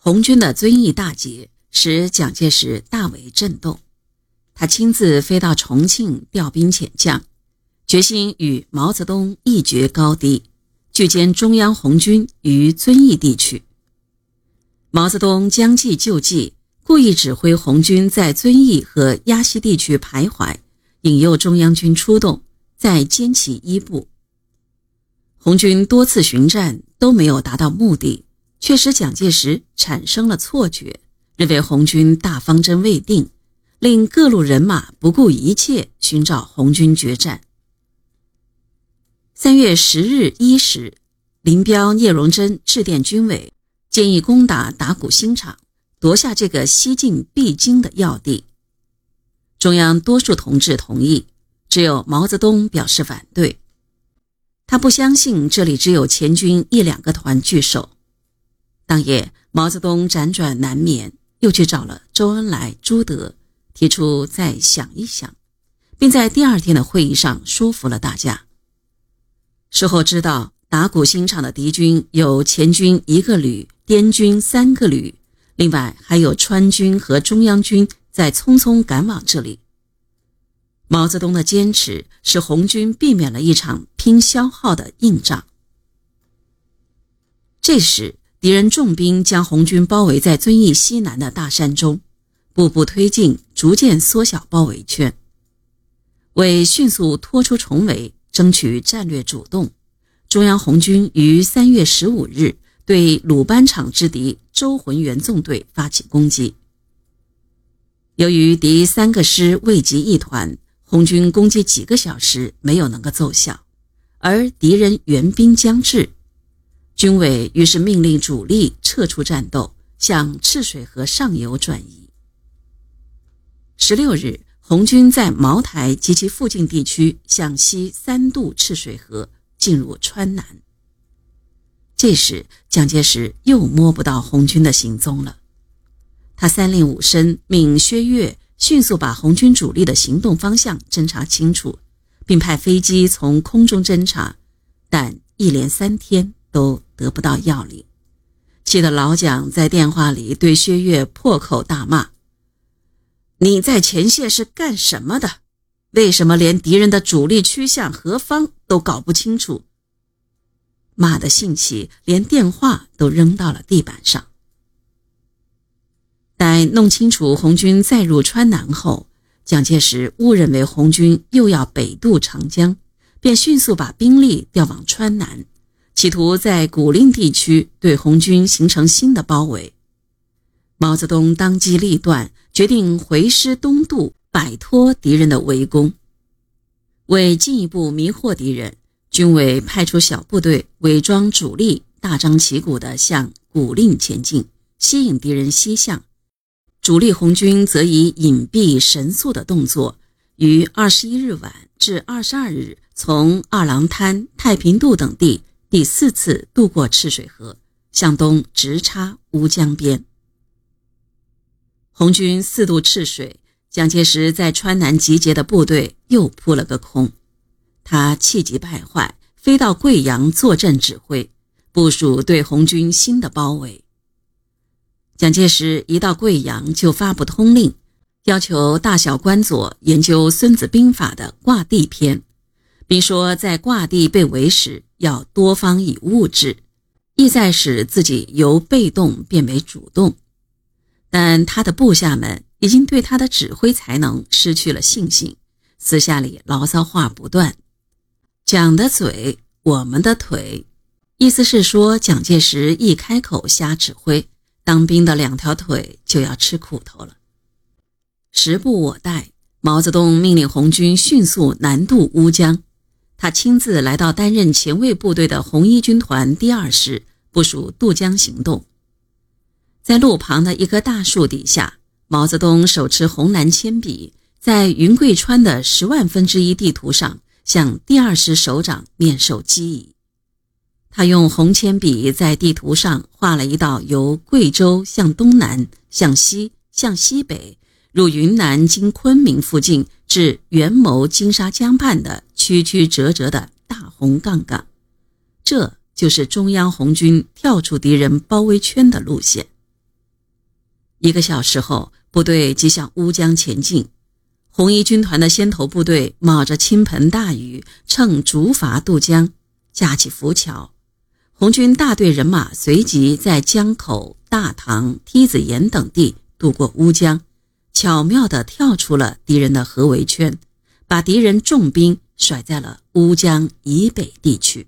红军的遵义大捷使蒋介石大为震动，他亲自飞到重庆调兵遣将，决心与毛泽东一决高低，拒歼中央红军于遵义地区。毛泽东将计就计，故意指挥红军在遵义和鸭溪地区徘徊，引诱中央军出动，再歼其一部。红军多次巡战都没有达到目的。却使蒋介石产生了错觉，认为红军大方针未定，令各路人马不顾一切寻找红军决战。三月十日一时，林彪、聂荣臻致电军委，建议攻打打鼓新场，夺下这个西进必经的要地。中央多数同志同意，只有毛泽东表示反对，他不相信这里只有前军一两个团据守。当夜，毛泽东辗转难眠，又去找了周恩来、朱德，提出再想一想，并在第二天的会议上说服了大家。事后知道，打鼓新场的敌军有前军一个旅、滇军三个旅，另外还有川军和中央军在匆匆赶往这里。毛泽东的坚持使红军避免了一场拼消耗的硬仗。这时。敌人重兵将红军包围在遵义西南的大山中，步步推进，逐渐缩小包围圈。为迅速拖出重围，争取战略主动，中央红军于三月十五日对鲁班场之敌周浑元纵队发起攻击。由于敌三个师未及一团，红军攻击几个小时没有能够奏效，而敌人援兵将至。军委于是命令主力撤出战斗，向赤水河上游转移。十六日，红军在茅台及其附近地区向西三渡赤水河，进入川南。这时，蒋介石又摸不到红军的行踪了。他三令五申，命薛岳迅速把红军主力的行动方向侦查清楚，并派飞机从空中侦察，但一连三天。都得不到要领，气得老蒋在电话里对薛岳破口大骂：“你在前线是干什么的？为什么连敌人的主力趋向何方都搞不清楚？”骂得兴起，连电话都扔到了地板上。待弄清楚红军再入川南后，蒋介石误认为红军又要北渡长江，便迅速把兵力调往川南。企图在古蔺地区对红军形成新的包围，毛泽东当机立断，决定回师东渡，摆脱敌人的围攻。为进一步迷惑敌人，军委派出小部队伪装主力，大张旗鼓地向古蔺前进，吸引敌人西向。主力红军则以隐蔽神速的动作，于二十一日晚至二十二日从二郎滩、太平渡等地。第四次渡过赤水河，向东直插乌江边。红军四渡赤水，蒋介石在川南集结的部队又扑了个空。他气急败坏，飞到贵阳坐镇指挥，部署对红军新的包围。蒋介石一到贵阳就发布通令，要求大小官佐研究《孙子兵法》的挂地篇。并说，在挂地被围时，要多方以物质，意在使自己由被动变为主动。但他的部下们已经对他的指挥才能失去了信心，私下里牢骚话不断，讲的嘴，我们的腿，意思是说，蒋介石一开口瞎指挥，当兵的两条腿就要吃苦头了。时不我待，毛泽东命令红军迅速南渡乌江。他亲自来到担任前卫部队的红一军团第二师，部署渡江行动。在路旁的一棵大树底下，毛泽东手持红蓝铅笔，在云贵川的十万分之一地图上向第二师首长面授机宜。他用红铅笔在地图上画了一道由贵州向东南、向西、向西北，入云南经昆明附近至元谋金沙江畔的。曲曲折折的大红杠杠，这就是中央红军跳出敌人包围圈的路线。一个小时后，部队即向乌江前进。红一军团的先头部队冒着倾盆大雨，乘竹筏渡江，架起浮桥。红军大队人马随即在江口、大塘、梯子岩等地渡过乌江，巧妙地跳出了敌人的合围圈，把敌人重兵甩在了乌江以北地区。